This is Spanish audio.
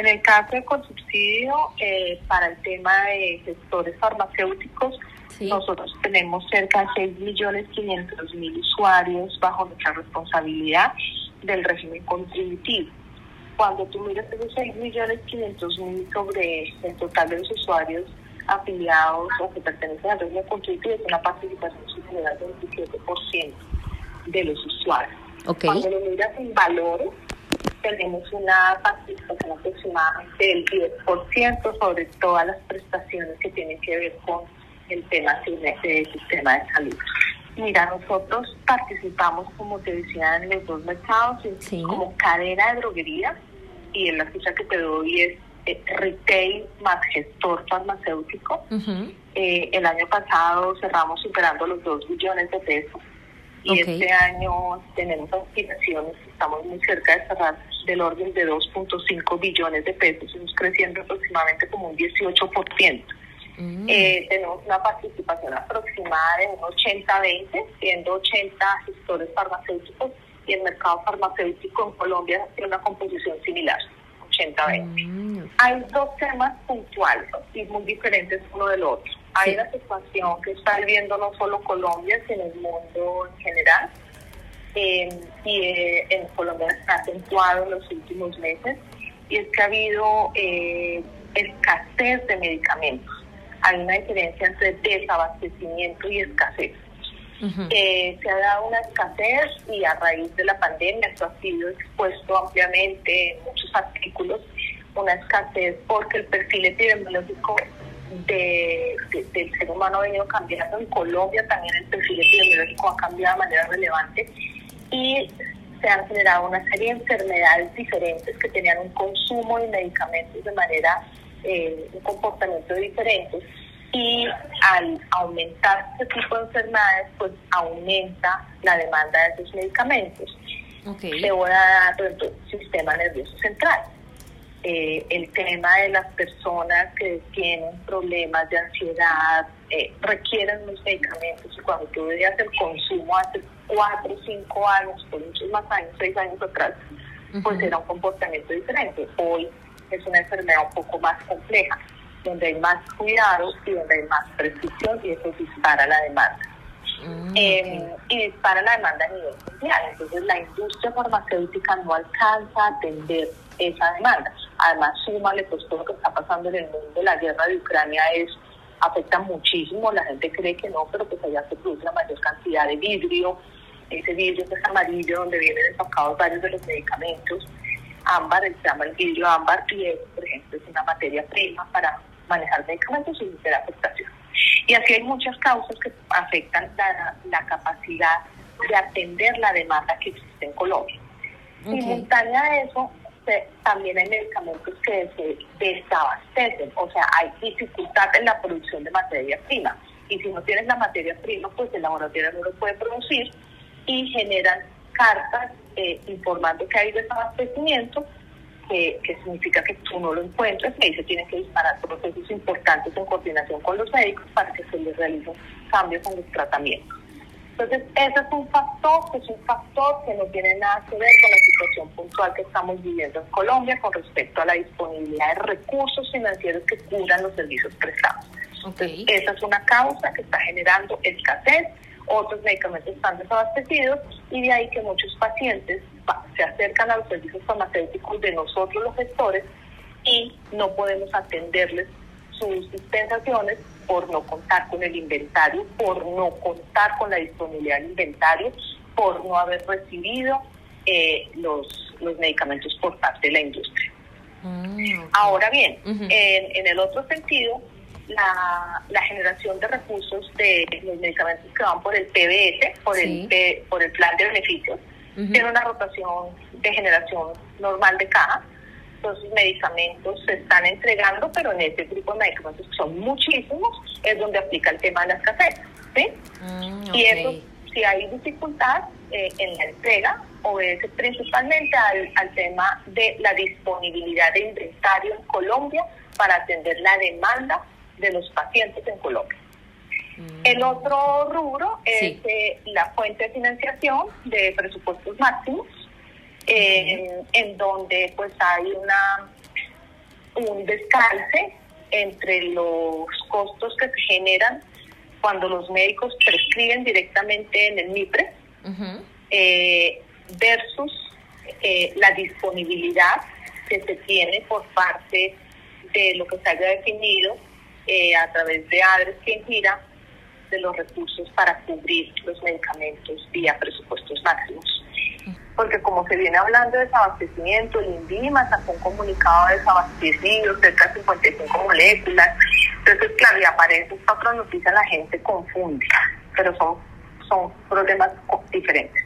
En el caso de consubsidio, eh, para el tema de sectores farmacéuticos, nosotros tenemos cerca de 6.500.000 usuarios bajo nuestra responsabilidad del régimen contributivo. Cuando tú miras esos 6.500.000 sobre el total de los usuarios afiliados o que pertenecen al régimen contributivo, es una participación superior del 27% de los usuarios. Cuando lo miras en valores, tenemos una participación aproximada del 10% sobre todas las prestaciones que tienen que ver con el tema del sistema de salud. Mira, nosotros participamos, como te decía, en los dos mercados, como cadena de droguería, y en la ficha que te doy es eh, retail más gestor farmacéutico. Eh, el año pasado cerramos superando los 2 billones de pesos y este año tenemos aspiraciones, estamos muy cerca de cerrar del orden de 2.5 billones de pesos, estamos creciendo aproximadamente como un 18%. Mm. Eh, tenemos una participación aproximada de un 80-20, siendo 80 gestores farmacéuticos y el mercado farmacéutico en Colombia tiene una composición similar, 80-20. Mm. Hay dos temas puntuales y muy diferentes uno del otro. Hay una situación que está viviendo no solo Colombia, sino el mundo. Eh, y eh, en Colombia está acentuado en los últimos meses, y es que ha habido eh, escasez de medicamentos. Hay una diferencia entre desabastecimiento y escasez. se ha dado una escasez y a raíz de la pandemia esto ha sido expuesto ampliamente en muchos artículos, una escasez porque el perfil epidemiológico de, del ser humano ha venido cambiando. En Colombia también el perfil epidemiológico ha cambiado de manera relevante y se han generado una serie de enfermedades diferentes que tenían un consumo de medicamentos de manera, eh, un comportamiento diferente. Y al aumentar este tipo de enfermedades, pues aumenta la demanda de esos medicamentos. Okay. Le voy a dar, ejemplo, sistema nervioso central eh, el tema de las personas que tienen problemas de ansiedad, eh, requieren los medicamentos y cuando tú veías el consumo hace cuatro o cinco años, por muchos más años, seis años atrás, pues era un comportamiento diferente. Hoy es una enfermedad un poco más compleja, donde hay más cuidado y donde hay más prescripción y eso dispara la demanda. Mm, eh, y dispara la demanda a nivel mundial. Entonces la industria farmacéutica no alcanza a atender esa demanda. Además, súmale pues todo lo que está pasando en el mundo, la guerra de Ucrania es afecta muchísimo, la gente cree que no, pero pues allá se produce la mayor cantidad de vidrio, ese vidrio que es amarillo donde vienen empacados varios de los medicamentos, ámbar, se llama el vidrio ámbar, y por ejemplo, es una materia prima para manejar medicamentos y hacer afectación. Y así hay muchas causas que afectan la, la capacidad de atender la demanda que existe en Colombia. Simultánea a eso, también hay medicamentos que se desabastecen, o sea, hay dificultad en la producción de materia prima. Y si no tienes la materia prima, pues el laboratorio no lo puede producir y generan cartas eh, informando que hay desabastecimiento, que, significa que tú no lo encuentras y ahí se tienen que disparar procesos importantes en coordinación con los médicos para que se les realicen cambios en los tratamientos. Entonces, ese es un factor, que es un factor que no tiene nada que ver con la situación puntual que estamos viviendo en Colombia con respecto a la disponibilidad de recursos financieros que cubran los servicios prestados. Entonces, esa es una causa que está generando escasez, otros medicamentos están desabastecidos y de ahí que muchos pacientes se acercan a los servicios farmacéuticos de nosotros los gestores y no podemos atenderles sus dispensaciones por no contar con el inventario, por no contar con la disponibilidad del inventario, por no haber recibido eh, los, los medicamentos por parte de la industria. Mm, Ahora bien, en, el otro sentido, la, la, generación de recursos de los medicamentos que van por el PBS, por, el, por el plan de beneficios, tiene una rotación de generación normal de caja, entonces medicamentos se están entregando, pero en este tipo de medicamentos que son muchísimos, es donde aplica el tema de las escasez. ¿sí? Mm, y eso, si hay dificultad eh, en la entrega, obedece principalmente al, al tema de la disponibilidad de inventario en Colombia para atender la demanda de los pacientes en Colombia. Mm. El otro rubro es eh, la fuente de financiación de presupuestos máximos, en donde pues hay una un descalce entre los costos que se generan cuando los médicos prescriben directamente en el MIPRE eh, versus eh, la disponibilidad que se tiene por parte de lo que se haya definido eh, a través de ADRES que gira de los recursos para cubrir los medicamentos vía presupuestos máximos. Porque como se viene hablando de desabastecimiento, el INVIMA sacó un comunicado de desabastecido, cerca de 55 moléculas. Entonces, claro, y aparece esta otra noticia, la gente confunde, pero son, son problemas diferentes.